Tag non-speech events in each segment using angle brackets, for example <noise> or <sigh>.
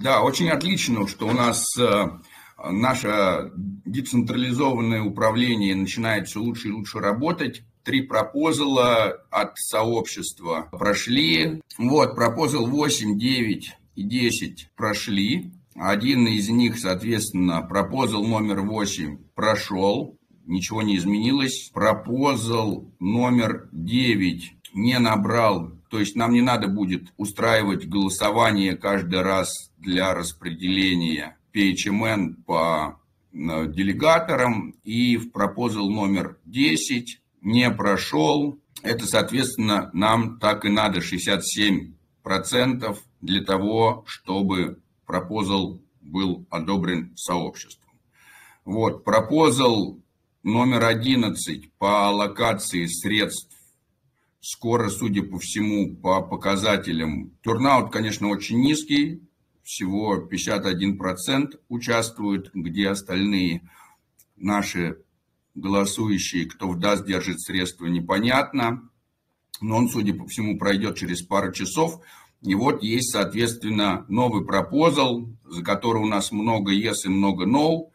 Да, очень отлично, что у нас э, наше децентрализованное управление начинает все лучше и лучше работать. Три пропозала от сообщества прошли. Вот, пропозал 8, 9 и 10 прошли. Один из них, соответственно, пропозал номер 8 прошел, ничего не изменилось. Пропозал номер 9 не набрал, то есть нам не надо будет устраивать голосование каждый раз для распределения PHMN по э, делегаторам. И в пропозал номер 10 не прошел. Это, соответственно, нам так и надо 67% для того, чтобы пропозал был одобрен сообществом. Вот, пропозал номер 11 по аллокации средств скоро, судя по всему, по показателям. Турнаут, конечно, очень низкий, всего 51% участвуют, где остальные наши голосующие, кто в ДАС держит средства, непонятно. Но он, судя по всему, пройдет через пару часов. И вот есть, соответственно, новый пропозал, за который у нас много yes и много no,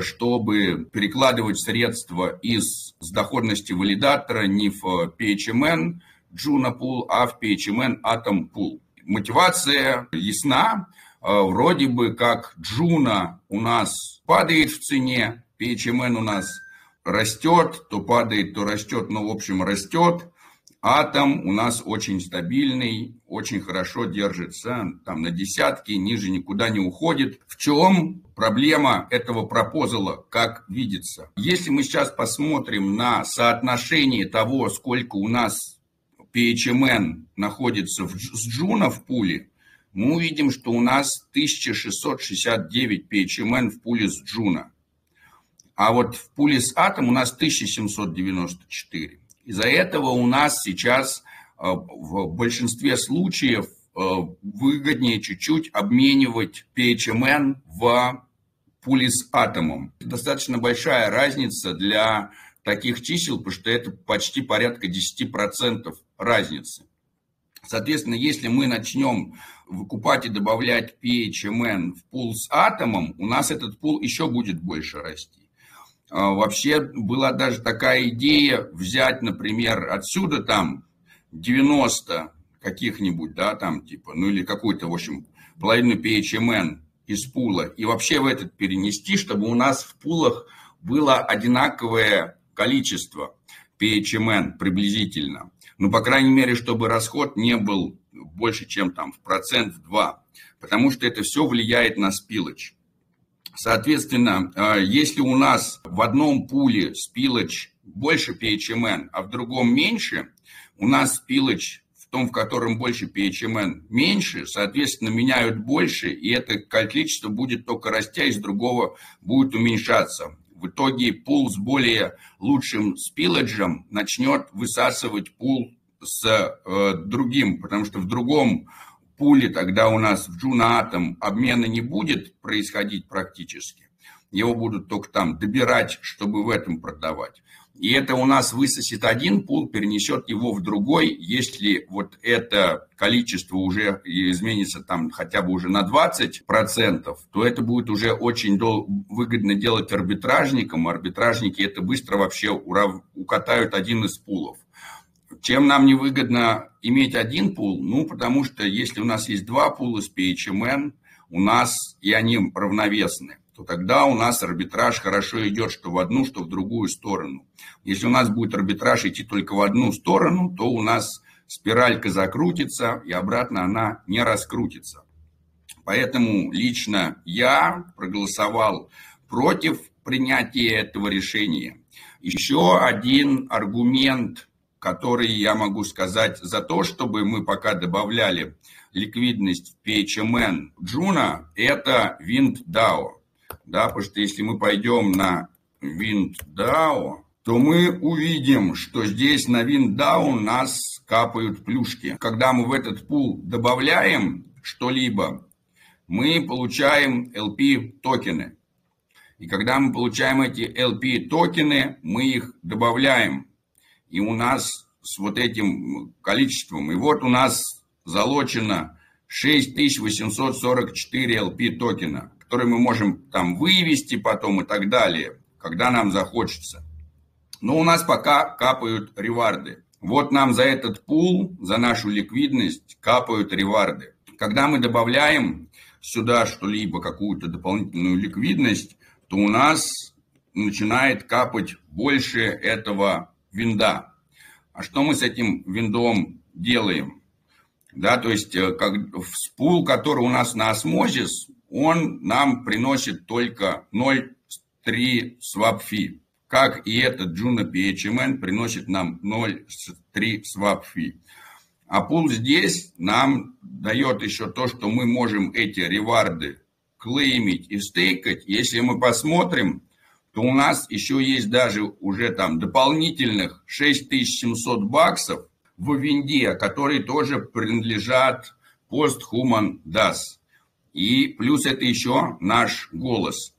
чтобы перекладывать средства из с доходности валидатора не в PHMN Juno Pool, а в PHMN Atom Pool. Мотивация ясна. Вроде бы как Juno у нас падает в цене, PHMN у нас растет, то падает, то растет, но в общем растет. Атом у нас очень стабильный, очень хорошо держится, там на десятки, ниже никуда не уходит. В чем проблема этого пропозала, как видится? Если мы сейчас посмотрим на соотношение того, сколько у нас PHMN находится в, с Juno в пуле, мы увидим, что у нас 1669 PHMN в пуле с Juno. А вот в пуле с Атом у нас 1794. Из-за этого у нас сейчас в большинстве случаев э, выгоднее чуть-чуть обменивать PHMN в пули с атомом. Достаточно большая разница для таких чисел, потому что это почти порядка 10% разницы. Соответственно, если мы начнем выкупать и добавлять PHMN в пул с атомом, у нас этот пул еще будет больше расти. А, вообще была даже такая идея взять, например, отсюда там 90 каких-нибудь, да, там типа, ну или какую-то, в общем, половину PHMN из пула и вообще в этот перенести, чтобы у нас в пулах было одинаковое количество PHMN приблизительно. Ну, по крайней мере, чтобы расход не был больше, чем там в процент, в два. Потому что это все влияет на спилоч. Соответственно, э, если у нас в одном пуле спилоч больше PHMN, а в другом меньше, у нас спилоч в том, в котором больше PHMN меньше, соответственно, меняют больше, и это количество будет только растя, из другого будет уменьшаться. В итоге пул с более лучшим спилоджем начнет высасывать пул с э, другим, потому что в другом пули тогда у нас в джунаатом обмена не будет происходить практически. Его будут только там добирать, чтобы в этом продавать. И это у нас высосет один пул, перенесет его в другой. Если вот это количество уже изменится там хотя бы уже на 20%, то это будет уже очень дол- выгодно делать арбитражникам. Арбитражники это быстро вообще урав- укатают один из пулов. Чем нам невыгодно иметь один пул? Ну, потому что если у нас есть два пула с PHMN, у нас и они равновесны, то тогда у нас арбитраж хорошо идет что в одну, что в другую сторону. Если у нас будет арбитраж идти только в одну сторону, то у нас спиралька закрутится, и обратно она не раскрутится. Поэтому лично я проголосовал против принятия этого решения. Еще один аргумент который я могу сказать за то, чтобы мы пока добавляли ликвидность в PHMN Juno, это WindDAO. Да, потому что если мы пойдем на WindDAO, то мы увидим, что здесь на WindDAO у нас капают плюшки. Когда мы в этот пул добавляем что-либо, мы получаем LP токены. И когда мы получаем эти LP токены, мы их добавляем и у нас с вот этим количеством, и вот у нас залочено 6844 LP токена, которые мы можем там вывести потом и так далее, когда нам захочется. Но у нас пока капают реварды. Вот нам за этот пул, за нашу ликвидность капают реварды. Когда мы добавляем сюда что-либо, какую-то дополнительную ликвидность, то у нас начинает капать больше этого винда. А что мы с этим виндом делаем? Да, то есть э, как, пул, который у нас на осмозис, он нам приносит только 0,3 swap fee. Как и этот Juno PHMN приносит нам 0,3 swap fee. А пул здесь нам дает еще то, что мы можем эти реварды клеймить и стейкать. Если мы посмотрим, то у нас еще есть даже уже там дополнительных 6700 баксов в винде, которые тоже принадлежат Post-Human DAS. И плюс это еще наш голос.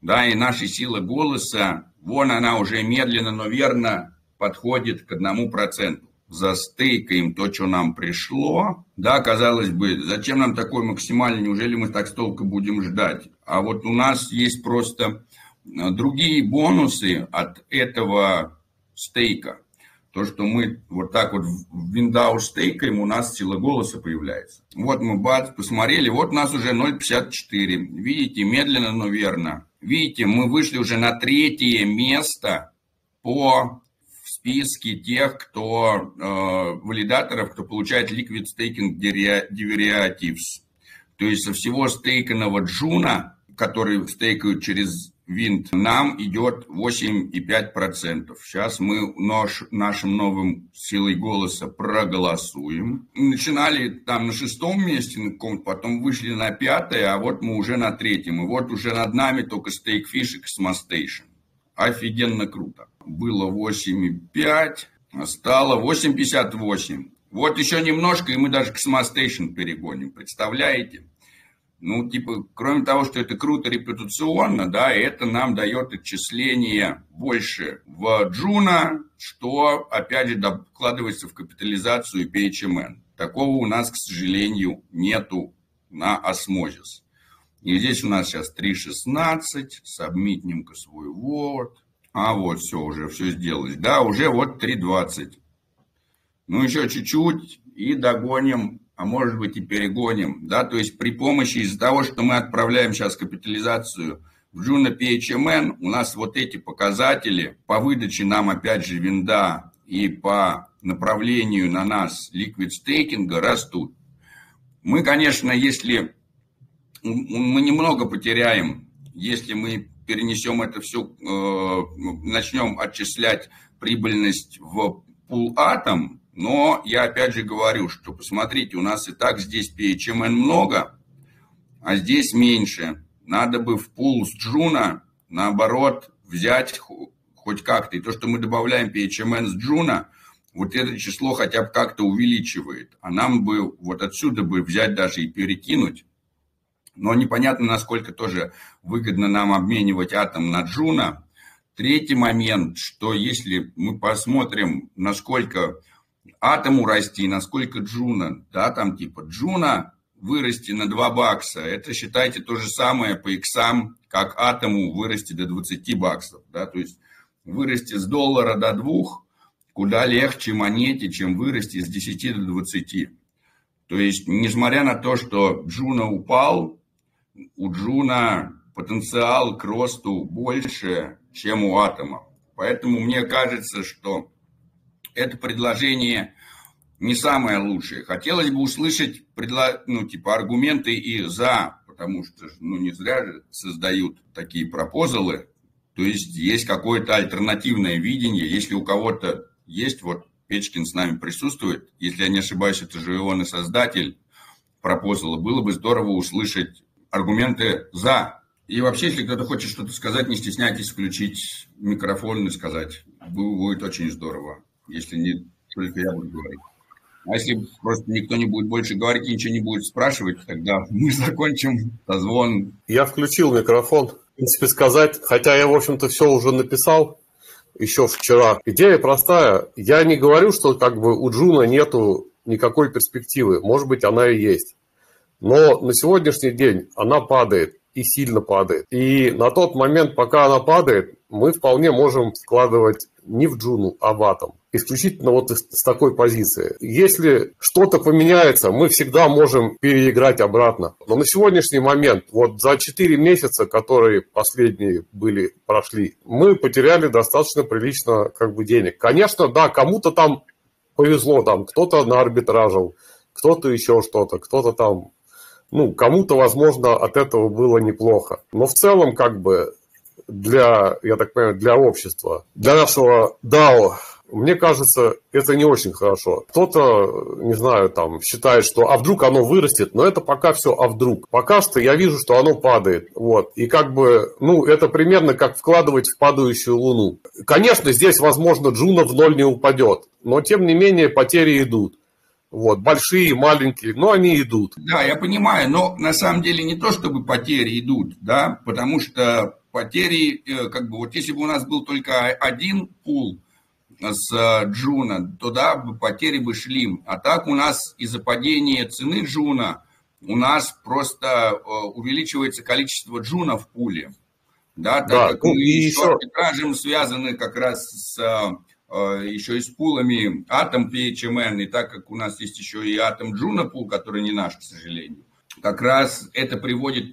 Да, и наша сила голоса, вон она уже медленно, но верно подходит к одному проценту. Застейкаем то, что нам пришло. Да, казалось бы, зачем нам такой максимальный, неужели мы так столько будем ждать? А вот у нас есть просто Э, другие бонусы от этого стейка. То, что мы вот так вот в виндау стейкаем, у нас сила голоса появляется. Вот мы бац, посмотрели, вот у нас уже 0,54. Видите, медленно, но верно. Видите, мы вышли уже на третье место по списке тех, кто э, валидаторов, кто получает liquid staking derivatives. То есть со всего стейканного джуна, который стейкают через винт, нам идет 8,5%. Сейчас мы наш, нашим новым силой голоса проголосуем. Начинали там на шестом месте, потом вышли на пятое, а вот мы уже на третьем. И вот уже над нами только Steakfish и Cosmostation. Офигенно круто. Было 8,5, стало 8,58. Вот еще немножко, и мы даже Cosmostation перегоним. Представляете? Ну, типа, кроме того, что это круто репутационно, да, это нам дает отчисление больше в Juno, что, опять же, докладывается в капитализацию PHMN. Такого у нас, к сожалению, нету на Osmosis. И здесь у нас сейчас 3.16, сабмитнем-ка свой Word. А вот все, уже все сделалось. Да, уже вот 3.20. Ну, еще чуть-чуть и догоним а может быть и перегоним. Да? То есть при помощи из-за того, что мы отправляем сейчас капитализацию в Juno PHMN, у нас вот эти показатели по выдаче нам опять же винда и по направлению на нас ликвид стейкинга растут. Мы, конечно, если мы немного потеряем, если мы перенесем это все, э, начнем отчислять прибыльность в пул атом, но я опять же говорю, что посмотрите, у нас и так здесь PHMN много, а здесь меньше. Надо бы в пул с Juno, наоборот, взять хоть как-то. И то, что мы добавляем PHMN с Juno, вот это число хотя бы как-то увеличивает. А нам бы вот отсюда бы взять даже и перекинуть. Но непонятно, насколько тоже выгодно нам обменивать атом на Juno. Третий момент, что если мы посмотрим, насколько атому расти, насколько Juno, да, там типа Juno вырасти на 2 бакса, это считайте то же самое по иксам, как атому вырасти до 20 баксов, да, то есть вырасти с доллара до 2 куда легче монете, чем вырасти с 10 до 20. То есть, несмотря на то, что Juno упал, у Juno потенциал к росту больше, чем у атома. Поэтому мне кажется, что это предложение не самое лучшее. Хотелось бы услышать предло... ну, типа, аргументы и за, потому что ну, не зря создают такие пропозалы. То есть есть какое-то альтернативное видение. Если у кого-то есть, вот Печкин с нами присутствует, если я не ошибаюсь, это же он и создатель пропозала, было бы здорово услышать аргументы за. И вообще, если кто-то хочет что-то сказать, не стесняйтесь включить микрофон и сказать. Будет очень здорово если не только я буду говорить. А если просто никто не будет больше говорить и ничего не будет спрашивать, тогда мы <laughs> закончим созвон. Я включил микрофон. В принципе, сказать, хотя я, в общем-то, все уже написал еще вчера. Идея простая. Я не говорю, что как бы у Джуна нету никакой перспективы. Может быть, она и есть. Но на сегодняшний день она падает и сильно падает. И на тот момент, пока она падает, мы вполне можем вкладывать не в джуну, а в атом. Исключительно вот с такой позиции. Если что-то поменяется, мы всегда можем переиграть обратно. Но на сегодняшний момент, вот за 4 месяца, которые последние были, прошли, мы потеряли достаточно прилично как бы денег. Конечно, да, кому-то там повезло, там кто-то на арбитражил, кто-то еще что-то, кто-то там ну, кому-то, возможно, от этого было неплохо. Но в целом, как бы, для, я так понимаю, для общества, для нашего DAO, мне кажется, это не очень хорошо. Кто-то, не знаю, там, считает, что а вдруг оно вырастет, но это пока все а вдруг. Пока что я вижу, что оно падает. Вот. И как бы, ну, это примерно как вкладывать в падающую луну. Конечно, здесь, возможно, Juno в ноль не упадет, но тем не менее потери идут. Вот, большие, маленькие, но они идут. Да, я понимаю, но на самом деле не то, чтобы потери идут, да, потому что потери, э, как бы, вот если бы у нас был только один пул с э, Juno, то да, потери бы шли. А так у нас из-за падения цены Juno у нас просто э, увеличивается количество Juno в пуле. Да, так да, как ну, мы еще арбитражем связаны как раз с еще и с пулами Atom PHMN, и так как у нас есть еще и Atom Juno пул, который не наш, к сожалению, как раз это приводит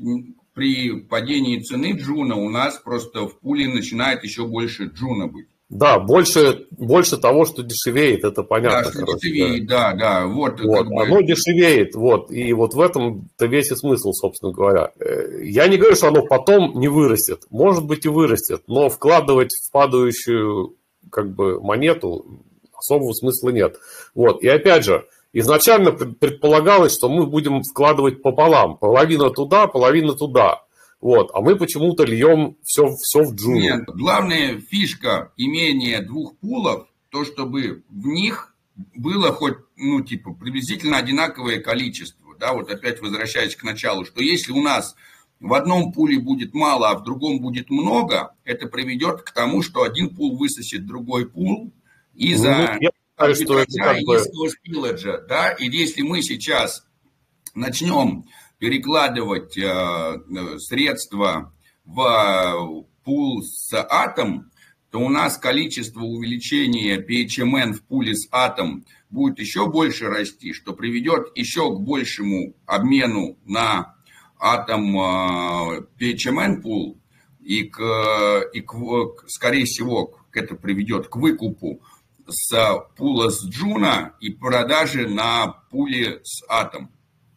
при падении цены Juno у нас просто в пуле начинает еще больше Juno быть. Да, больше, больше того, что дешевеет, это понятно. Да, что дешевеет, да, да. Вот, вот. Как бы... Оно дешевеет, вот. И вот в этом-то весь и смысл, собственно говоря. Э, я не говорю, что оно потом не вырастет. Может быть и вырастет, но вкладывать в падающую как бы монету особого смысла нет. Вот. И опять же, изначально предполагалось, что мы будем вкладывать пополам. Половина туда, половина туда. Вот. А мы почему-то льем все, все в джунгли. Нет, главная фишка имения двух пулов, то, чтобы в них было хоть, ну, типа, приблизительно одинаковое количество. Да, вот опять возвращаясь к началу, что если у нас в одном пуле будет мало, а в другом будет много, это приведет к тому, что один пул высосет другой пул из-за ну, низкого спилледжа. Да? И если мы сейчас начнем перекладывать э, средства в пул с атом, то у нас количество увеличения PHMN в пуле с атом будет еще больше расти, что приведет еще к большему обмену на атом PHMN пул, и, к, и к, скорее всего это приведет к выкупу с пула с Juno и продаже на пуле с атом.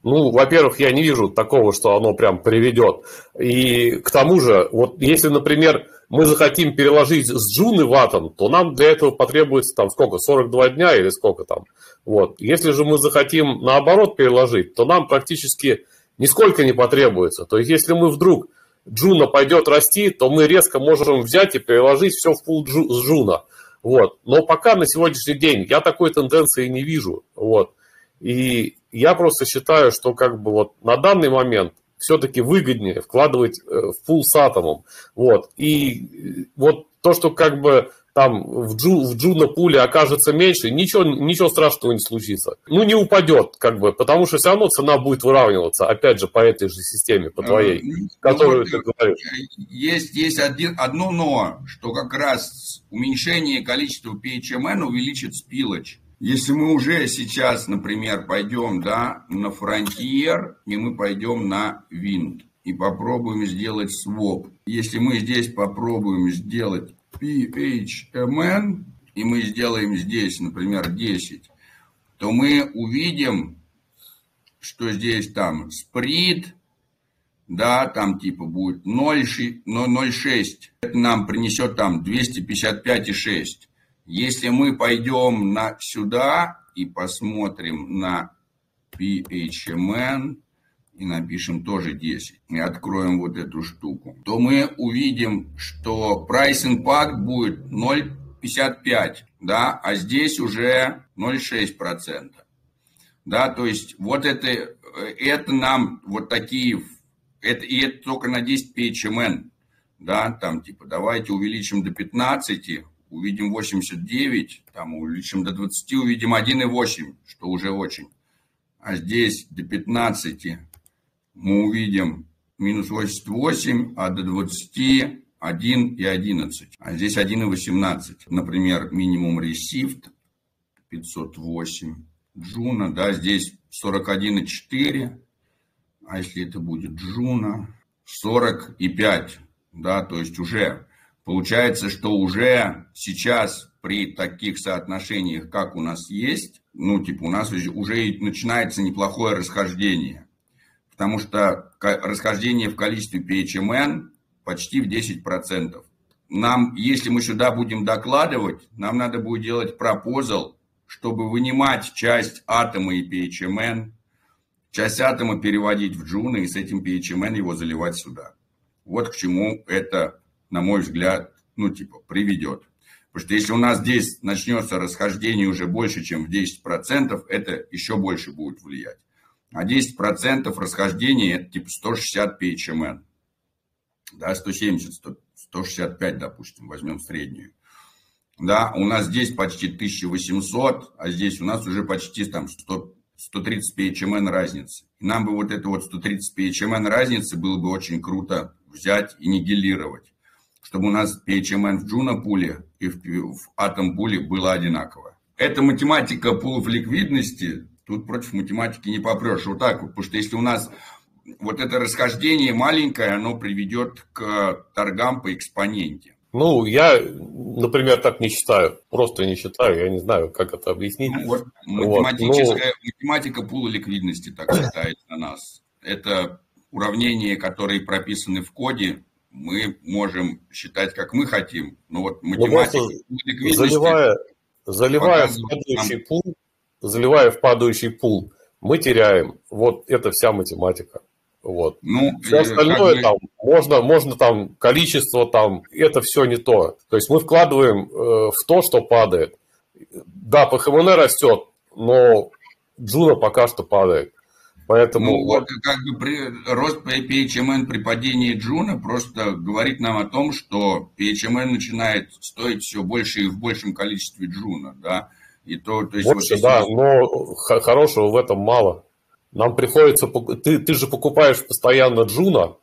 Ну, во-первых, я не вижу такого, что оно прям приведет. И к тому же, вот если, например, мы захотим переложить с Джуны в атом, то нам для этого потребуется там сколько, 42 дня или сколько там. Вот. Если же мы захотим наоборот переложить, то нам практически нисколько не потребуется. То есть, если мы вдруг Juno пойдет расти, то мы резко можем взять и переложить все в пул с Juno. Вот. Но пока на сегодняшний день я такой тенденции не вижу. Вот. И я просто считаю, что как бы вот на данный момент все-таки выгоднее вкладывать э, в пул с атомом. Вот. И э, вот то, что как бы там в, Ju, в Juno пуле окажется меньше, ничего, ничего страшного не случится. Ну, не упадет, как бы, потому что все равно цена будет выравниваться, опять же, по этой же системе, по твоей, ну, которую вот, ты говоришь. Есть, есть один, одно но, что как раз уменьшение количества PHMN увеличит спилоч. Если мы уже сейчас, например, пойдем да, на Frontier, и мы пойдем на Wind, и попробуем сделать своп. Если мы здесь попробуем сделать PHMN, и мы сделаем здесь, например, 10, то мы увидим, что здесь там сприт, да, там типа будет 0,6, это нам принесет там 255,6. Если мы пойдем на, сюда и посмотрим на PHMN, и напишем тоже 10, и откроем вот эту штуку, то мы увидим, что price impact будет 0,55, да, а здесь уже 0,6%. Да, то есть вот это, это нам вот такие, это, и это только на 10 PHMN, да, там типа давайте увеличим до 15, увидим 89, там увеличим до 20, увидим 1,8, что уже очень. А здесь до 15 мы увидим минус 88, а до 20 1 и 11. А здесь 1 и 18. Например, минимум ресифт 508. Juno, да, здесь 41 и 4. А если это будет Juno, 40 и 5. Да, то есть уже получается, что уже сейчас при таких соотношениях, как у нас есть, ну, типа, у нас уже начинается неплохое расхождение. Потому что расхождение в количестве PHMN почти в 10%. Нам, если мы сюда будем докладывать, нам надо будет делать пропозал, чтобы вынимать часть атома и PHMN, часть атома переводить в джуна и с этим PHMN его заливать сюда. Вот к чему это, на мой взгляд, ну типа приведет. Потому что если у нас здесь начнется расхождение уже больше, чем в 10%, это еще больше будет влиять. А 10% расхождения это типа 160 PHMN да, 170, 100, 165, допустим, возьмем среднюю. Да, у нас здесь почти 1800, а здесь у нас уже почти там 100, 130 PHMN разницы. И нам бы вот это вот 130 PHMN разницы было бы очень круто взять и нигилировать, чтобы у нас PHMN в Джуна пуле и в, в атом пуле было одинаково. Это математика пулов ликвидности, тут против математики не попрешь. Вот так вот, потому что если у нас вот это расхождение маленькое, оно приведет к торгам по экспоненте. Ну, я, например, так не считаю. Просто не считаю. Я не знаю, как это объяснить. Ну, вот, математическая, вот, ну... Математика пула ликвидности так считает на нас. Это уравнения, которые прописаны в коде, мы можем считать, как мы хотим. Но вот ну, математика ну, ликвидности... Заливая, заливая в падающий нам... пул, заливая в падающий пул, мы теряем. Вот это вся математика. Вот. Ну, все остальное как... там можно, можно там количество там, это все не то. То есть мы вкладываем э, в то, что падает. Да, PHMN растет, но Juno пока что падает. Поэтому... Ну, вот как бы при, рост PHMN при падении Juno просто говорит нам о том, что PHMN начинает стоить все больше и в большем количестве Juno, да. И то, то есть Больше, вот, да, но хорошего в этом мало. Нам приходится... Ты, ты же покупаешь постоянно Juno,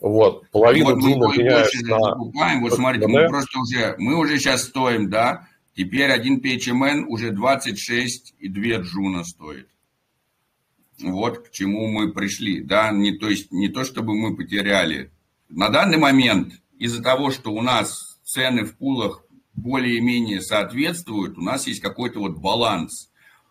вот, половину вот Juno мы меняешь на... Покупаем. Вот смотрите, мы просто уже... Мы уже сейчас стоим, да? Теперь один PHMN уже 26 и 2 Juno стоит. Вот к чему мы пришли, да? Не, то есть не то, чтобы мы потеряли. На данный момент из-за того, что у нас цены в пулах более-менее соответствуют, у нас есть какой-то вот баланс,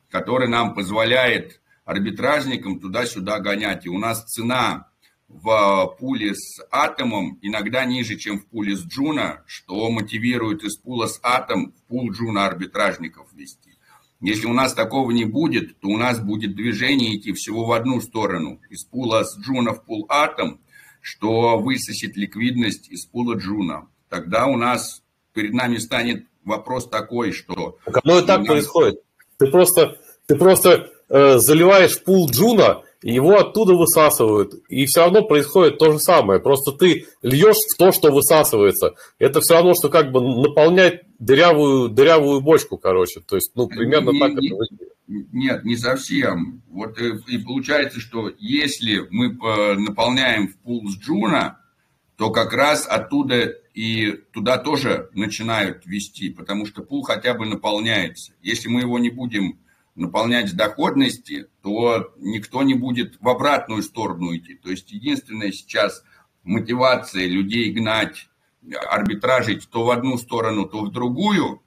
который нам позволяет арбитражникам туда-сюда гонять. И у нас цена в пуле с атомом иногда ниже, чем в пуле с джуна, что мотивирует из пула с атом в пул джуна арбитражников вести. Если у нас такого не будет, то у нас будет движение идти всего в одну сторону. Из пула с джуна в пул атом, что высосет ликвидность из пула джуна. Тогда у нас перед нами станет вопрос такой, что... Так оно и так нас... происходит. Ты просто, ты просто Э, заливаешь пул джуна, его оттуда высасывают. И все равно происходит то же самое. Просто ты льешь в то, что высасывается. Это все равно, что как бы наполнять дырявую, дырявую бочку, короче. То есть, ну, примерно не, так не, это Нет, не совсем. Вот э, и получается, что если мы э, наполняем в пул с джуна, то как раз оттуда и туда тоже начинают вести, потому что пул хотя бы наполняется. Если мы его не будем наполнять доходности, то никто не будет в обратную сторону идти. То есть единственная сейчас мотивация людей гнать, арбитражить то в одну сторону, то в другую,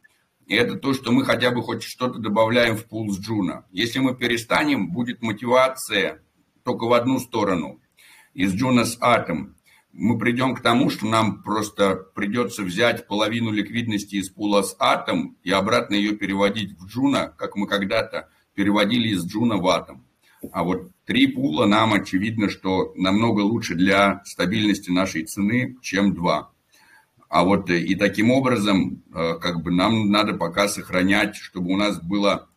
и это то, что мы хотя бы хоть что-то добавляем в пул с джуна. Если мы перестанем, будет мотивация только в одну сторону, из джуна с атом мы придем к тому, что нам просто придется взять половину ликвидности из пула с атом и обратно ее переводить в джуна, как мы когда-то переводили из джуна в атом. А вот три пула нам очевидно, что намного лучше для стабильности нашей цены, чем два. А вот э, и таким образом, э, как бы нам надо пока сохранять, чтобы у нас было...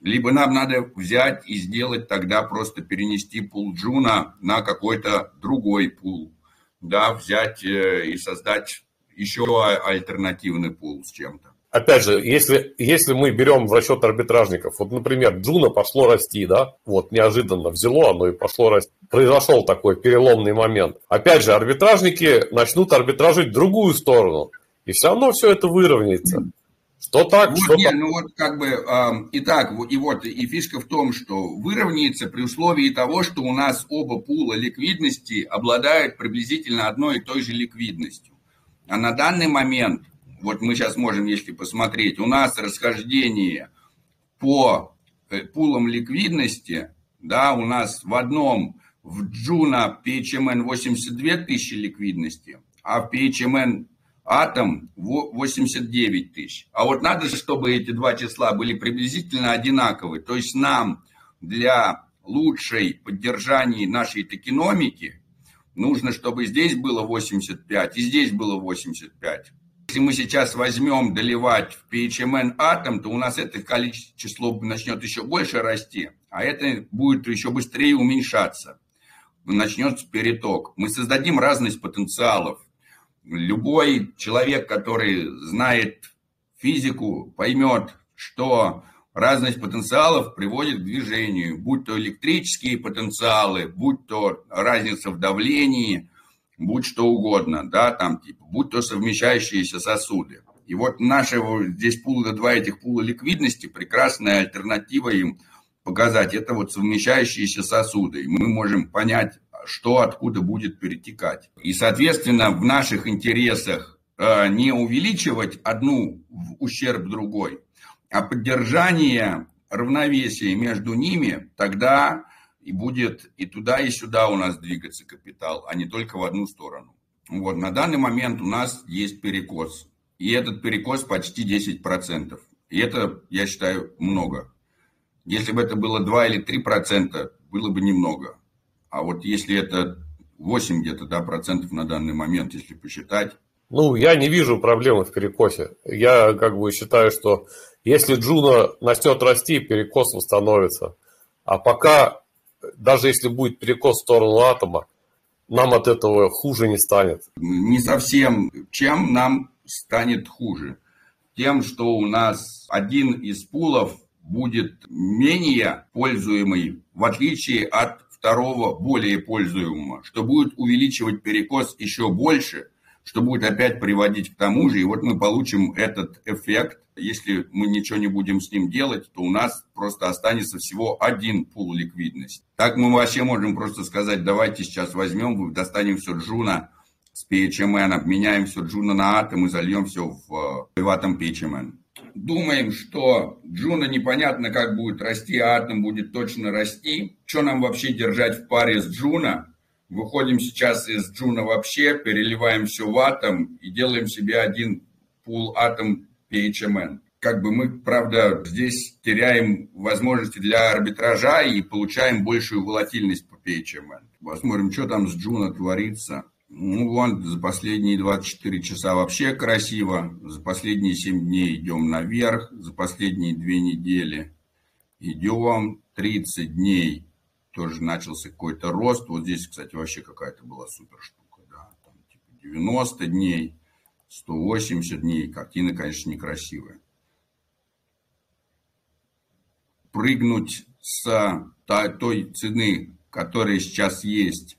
Либо нам надо взять и сделать тогда просто перенести пул Juno на какой-то другой пул да, взять э, и создать еще альтернативный пул с чем-то. опять же, если, если мы берем в расчет арбитражников, вот, например, Juno пошло расти, да, вот неожиданно взяло оно и пошло расти. Произошел такой переломный момент. Опять же, арбитражники начнут арбитражить другую сторону. И все равно все это выровняется. Что так, вот, что нет, так. ну вот как бы, э, и так, и вот, и фишка в том, что выровняется при условии того, что у нас оба пула ликвидности обладают приблизительно одной и той же ликвидностью. А на данный момент, вот мы сейчас можем, если посмотреть, у нас расхождение по э, пулам ликвидности, да, у нас в одном, в Джуна PHMN 82 тысячи ликвидности, а в PHMN атом 89 тысяч. А вот надо, чтобы эти два числа были приблизительно одинаковы. То есть нам для лучшей поддержания нашей токеномики нужно, чтобы здесь было 85 и здесь было 85. Если мы сейчас возьмем доливать в PHMN атом, то у нас это количество число начнет еще больше расти, а это будет еще быстрее уменьшаться. Начнется переток. Мы создадим разность потенциалов любой человек, который знает физику, поймет, что разность потенциалов приводит к движению, будь то электрические потенциалы, будь то разница в давлении, будь что угодно, да, там, типа, будь то совмещающиеся сосуды. И вот наши здесь пула, два этих пула ликвидности, прекрасная альтернатива им показать, это вот совмещающиеся сосуды. И мы можем понять, что откуда будет перетекать. И, соответственно, в наших интересах э, не увеличивать одну в ущерб другой, а поддержание равновесия между ними, тогда и будет и туда, и сюда у нас двигаться капитал, а не только в одну сторону. Вот, на данный момент у нас есть перекос. И этот перекос почти 10%. И это, я считаю, много. Если бы это было 2 или 3%, было бы немного. А вот если это 8 где-то да, процентов на данный момент, если посчитать. Ну, я не вижу проблемы в перекосе. Я как бы считаю, что если Juno начнет расти, перекос восстановится. А пока, даже если будет перекос в сторону атома, нам от этого хуже не станет. Не совсем. Чем нам станет хуже? Тем, что у нас один из пулов будет менее пользуемый, в отличие от второго более пользуемого, что будет увеличивать перекос еще больше, что будет опять приводить к тому же. И вот мы получим этот эффект. Если мы ничего не будем с ним делать, то у нас просто останется всего один пул ликвидности. Так мы вообще можем просто сказать, давайте сейчас возьмем, достанем все джуна с PHMN, обменяем все Juno на атом и зальем все в, в атом PHMN думаем, что Juno непонятно как будет расти, а Атом будет точно расти. Что нам вообще держать в паре с Джуна? Выходим сейчас из Juno вообще, переливаем все в Атом и делаем себе один пул Атом PHMN. Как бы мы, правда, здесь теряем возможности для арбитража и получаем большую волатильность по PHMN. Посмотрим, что там с Juno творится. Ну, вон, за последние 24 часа вообще красиво. За последние 7 дней идем наверх. За последние 2 недели идем. 30 дней тоже начался какой-то рост. Вот здесь, кстати, вообще какая-то была супер штука. Да? Там, типа 90 дней, 180 дней. Картина, конечно, некрасивая. Прыгнуть с той цены, которая сейчас есть,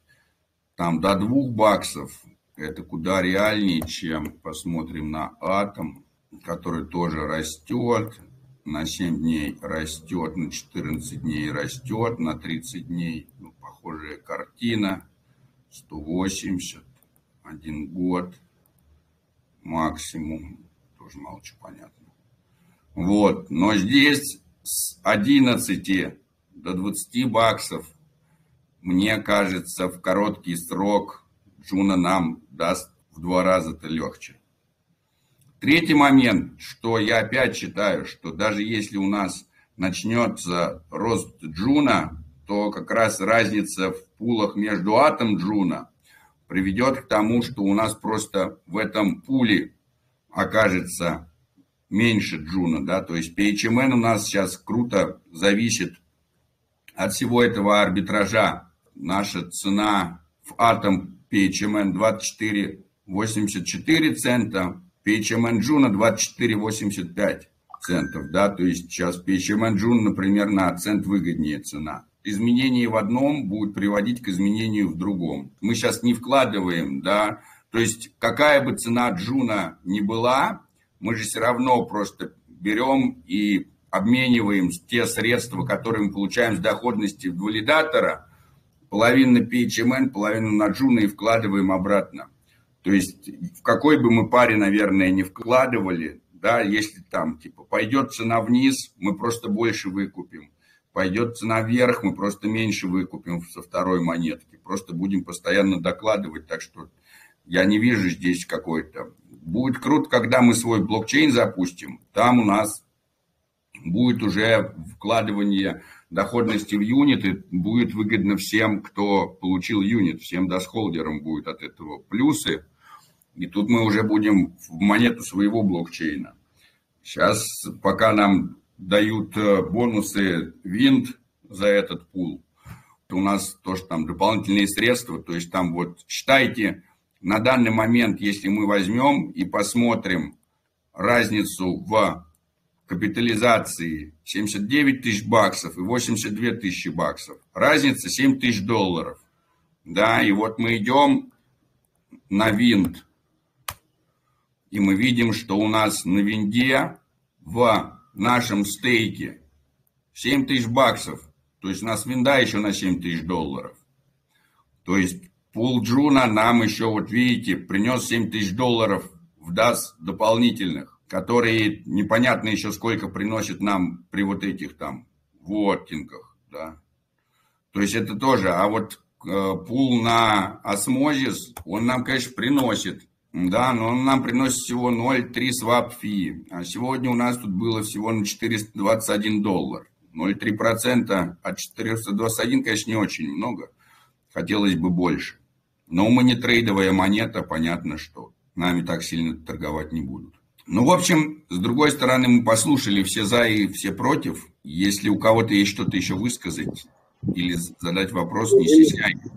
там до двух баксов. Это куда реальнее, чем посмотрим на атом, который тоже растет. На 7 дней растет, на 14 дней растет, на 30 дней ну, похожая картина. 180, один год максимум. Тоже молчу, понятно. Вот, но здесь с 11 до 20 баксов мне кажется, в короткий срок Juno нам даст в два раза-то легче. Третий момент, что я опять считаю, что даже если у нас начнется рост Juno, то как раз разница в пулах между атом Juno приведет к тому, что у нас просто в этом пуле окажется меньше Джуна, да, то есть PHMN у нас сейчас круто зависит от всего этого арбитража наша цена в атом PHMN 24,84 цента, PHM Juno 24,85 центов, да, то есть сейчас PHM Juno, например, на цент выгоднее цена. Изменение в одном будет приводить к изменению в другом. Мы сейчас не вкладываем, да, то есть какая бы цена Juno ни была, мы же все равно просто берем и обмениваем те средства, которые мы получаем с доходности валидатора, половину на PHMN, половину на Juno и вкладываем обратно. То есть в какой бы мы паре, наверное, не вкладывали, да, если там типа пойдет цена вниз, мы просто больше выкупим. Пойдет цена вверх, мы просто меньше выкупим со второй монетки. Просто будем постоянно докладывать, так что я не вижу здесь какой-то. Будет круто, когда мы свой блокчейн запустим. Там у нас будет уже вкладывание доходности в юниты, будет выгодно всем, кто получил юнит, всем досхолдерам будет от этого плюсы. И тут мы уже будем в монету своего блокчейна. Сейчас, пока нам дают э, бонусы винт за этот пул, у нас тоже там дополнительные средства, то есть там вот считайте, на данный момент, если мы возьмем и посмотрим разницу в капитализации 79 тысяч баксов и 82 тысячи баксов, разница 7 тысяч долларов. Да, и вот мы идем на винт, и мы видим, что у нас на винде в нашем стейке 7 тысяч баксов, то есть у нас Wynd'а еще на 7 тысяч долларов. То есть Пул Juno нам еще, вот видите, принес 7 тысяч долларов в DAO дополнительных, которые непонятно еще сколько приносит нам при вот этих там voting ах, да. То есть это тоже, а вот э, пул на Osmosis, он нам, конечно, приносит, да, но он нам приносит всего 0,3 swap fee, а сегодня у нас тут было всего на 421 доллар. 0,3% от 421, конечно, не очень много, хотелось бы больше. Но мы не трейдовая монета, понятно, что нами так сильно торговать не будут. Ну, в общем, с другой стороны, мы послушали все за и все против. Если у кого-то есть что-то еще высказать или задать вопрос, не стесняйтесь.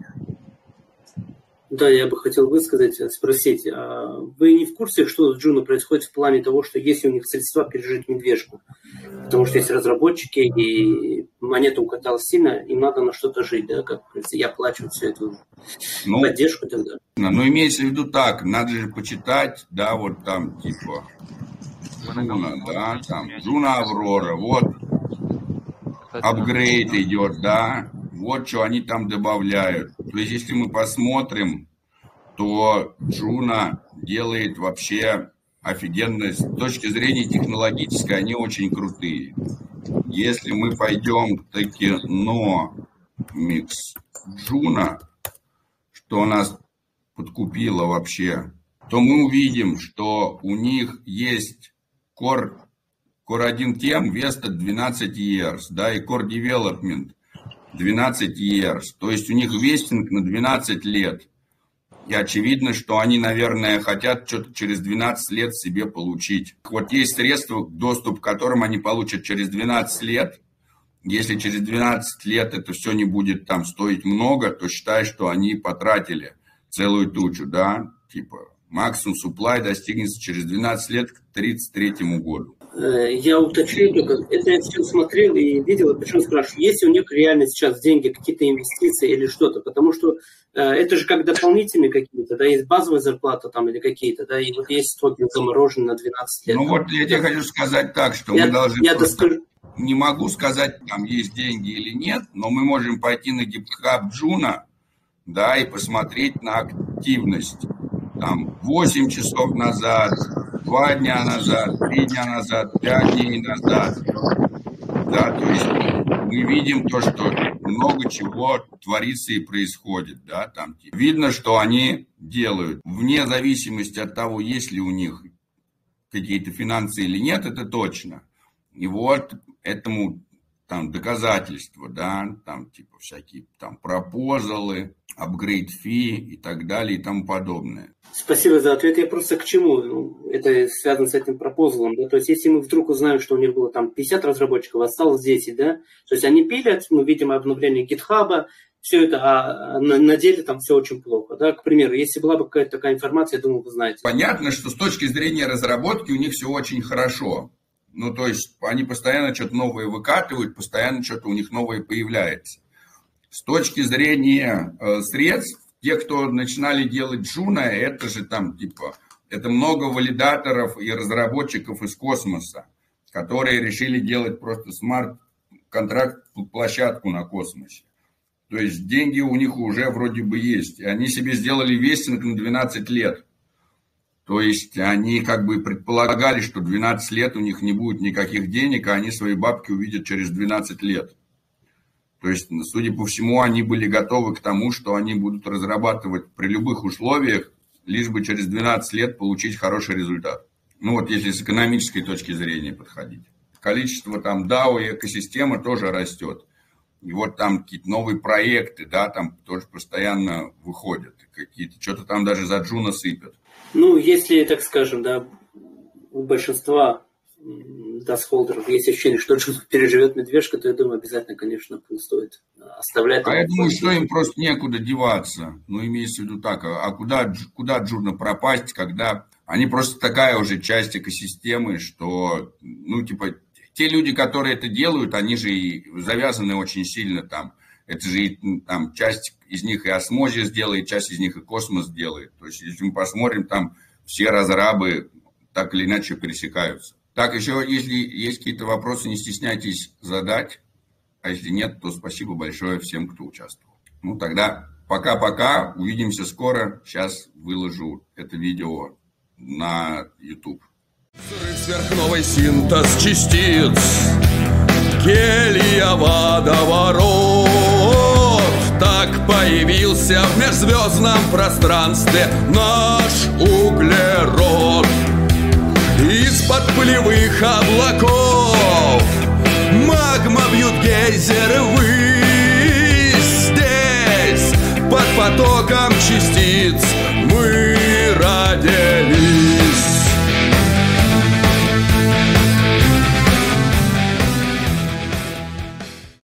Да, я бы хотел высказать, спросить, а вы не в курсе, что с Джуно происходит в плане того, что есть у них средства пережить медвежку? Потому что есть разработчики, и монета укаталась сильно, им надо на что-то жить, да, как говорится, я плачу всю эту ну, поддержку и так далее. Ну, имеется в виду так, надо же почитать, да, вот там, типа, Juno, да, там, Juno Aurora, вот, апгрейд идет, да, вот что они там добавляют. То есть, если мы посмотрим, то Juno делает вообще офигенно. С точки зрения технологической они очень крутые. Если мы пойдем tokenomics Джуна, что нас подкупило вообще, то мы увидим, что у них есть Core, Core 1 team vested 12 years, да, и Core Development 12 years. То есть у них вестинг на 12 лет. И очевидно, что они, наверное, хотят что-то через 12 лет себе получить. Вот есть средства, доступ к которым они получат через 12 лет. Если через 12 лет это все не будет там стоить много, то считай, что они потратили целую тучу, да, типа максимум supply достигнется через 12 лет к 1933 году. Э, я уточню только, это я все смотрел и видел, и почему спрашиваю, есть у них реально сейчас деньги, какие-то инвестиции или что-то, потому что э, это же как дополнительные какие-то, да, есть базовая зарплата там или какие-то, да, и вот есть стоки заморожены на 12 лет. Ну вот я тебе хочу сказать так, что я, мы должны я просто... доскажу... Не могу сказать, там есть деньги или нет, но мы можем пойти на GitHub Джуна, да, и посмотреть на активность. Там 8 часов назад, два дня назад, три дня назад, пять дней назад. Да, то есть мы видим то, что много чего творится и происходит, да, там. Видно, что они делают, вне зависимости от того, есть ли у них какие-то финансы или нет, это точно. И вот этому там доказательства, да, там типа всякие там пропозалы, апгрейд фи и так далее и тому подобное. Спасибо за ответ. Я просто к чему? Ну, это связано с этим пропозалом. Да? То есть, если мы вдруг узнаем, что у них было там 50 разработчиков, осталось 10, да? То есть, они пилят, мы видим обновление гитхаба, все это, а на, на деле там все очень плохо. Да? К примеру, если была бы какая-то такая информация, я думаю, вы знаете. Понятно, что с точки зрения разработки у них все очень хорошо. Ну, то есть они постоянно что-то новое выкатывают, постоянно что-то у них новое появляется. С точки зрения э, средств, те, кто начинали делать Джуна, это же там типа, это много валидаторов и разработчиков из космоса, которые решили делать просто смарт-контракт, площадку на космосе. То есть деньги у них уже вроде бы есть. Они себе сделали вестинг на 12 лет. То есть они как бы предполагали, что 12 лет у них не будет никаких денег, а они свои бабки увидят через 12 лет. То есть, судя по всему, они были готовы к тому, что они будут разрабатывать при любых условиях, лишь бы через 12 лет получить хороший результат. Ну вот если с экономической точки зрения подходить. Количество там DAO и экосистемы тоже растет. И вот там какие-то новые проекты, да, там тоже постоянно выходят. Какие-то, что-то там даже за Джуна сыпят. Ну, если, так скажем, да, у большинства DAO холдеров есть ощущение, что Джун <laughs> переживет медвежка, то я думаю, обязательно, конечно, стоит оставлять. А я думаю, что им просто некуда деваться. Ну, имеется в виду так, а куда, куда Джуна пропасть, когда они просто такая уже часть экосистемы, что, ну, типа, те люди, которые это делают, они же и завязаны очень сильно там. Это же и, там часть из них и осмозис делает, часть из них и космос делает. То есть, если мы посмотрим, там все разрабы так или иначе пересекаются. Так, еще, если есть какие-то вопросы, не стесняйтесь задать. А если нет, то спасибо большое всем, кто участвовал. Ну, тогда пока-пока. Увидимся скоро. Сейчас выложу это видео на YouTube. Взрыв синтез частиц Гелия водоворот. Так появился в межзвездном пространстве Наш углерод. Из-под пылевых облаков Магма бьют гейзеры ввысь. Здесь под потоком частиц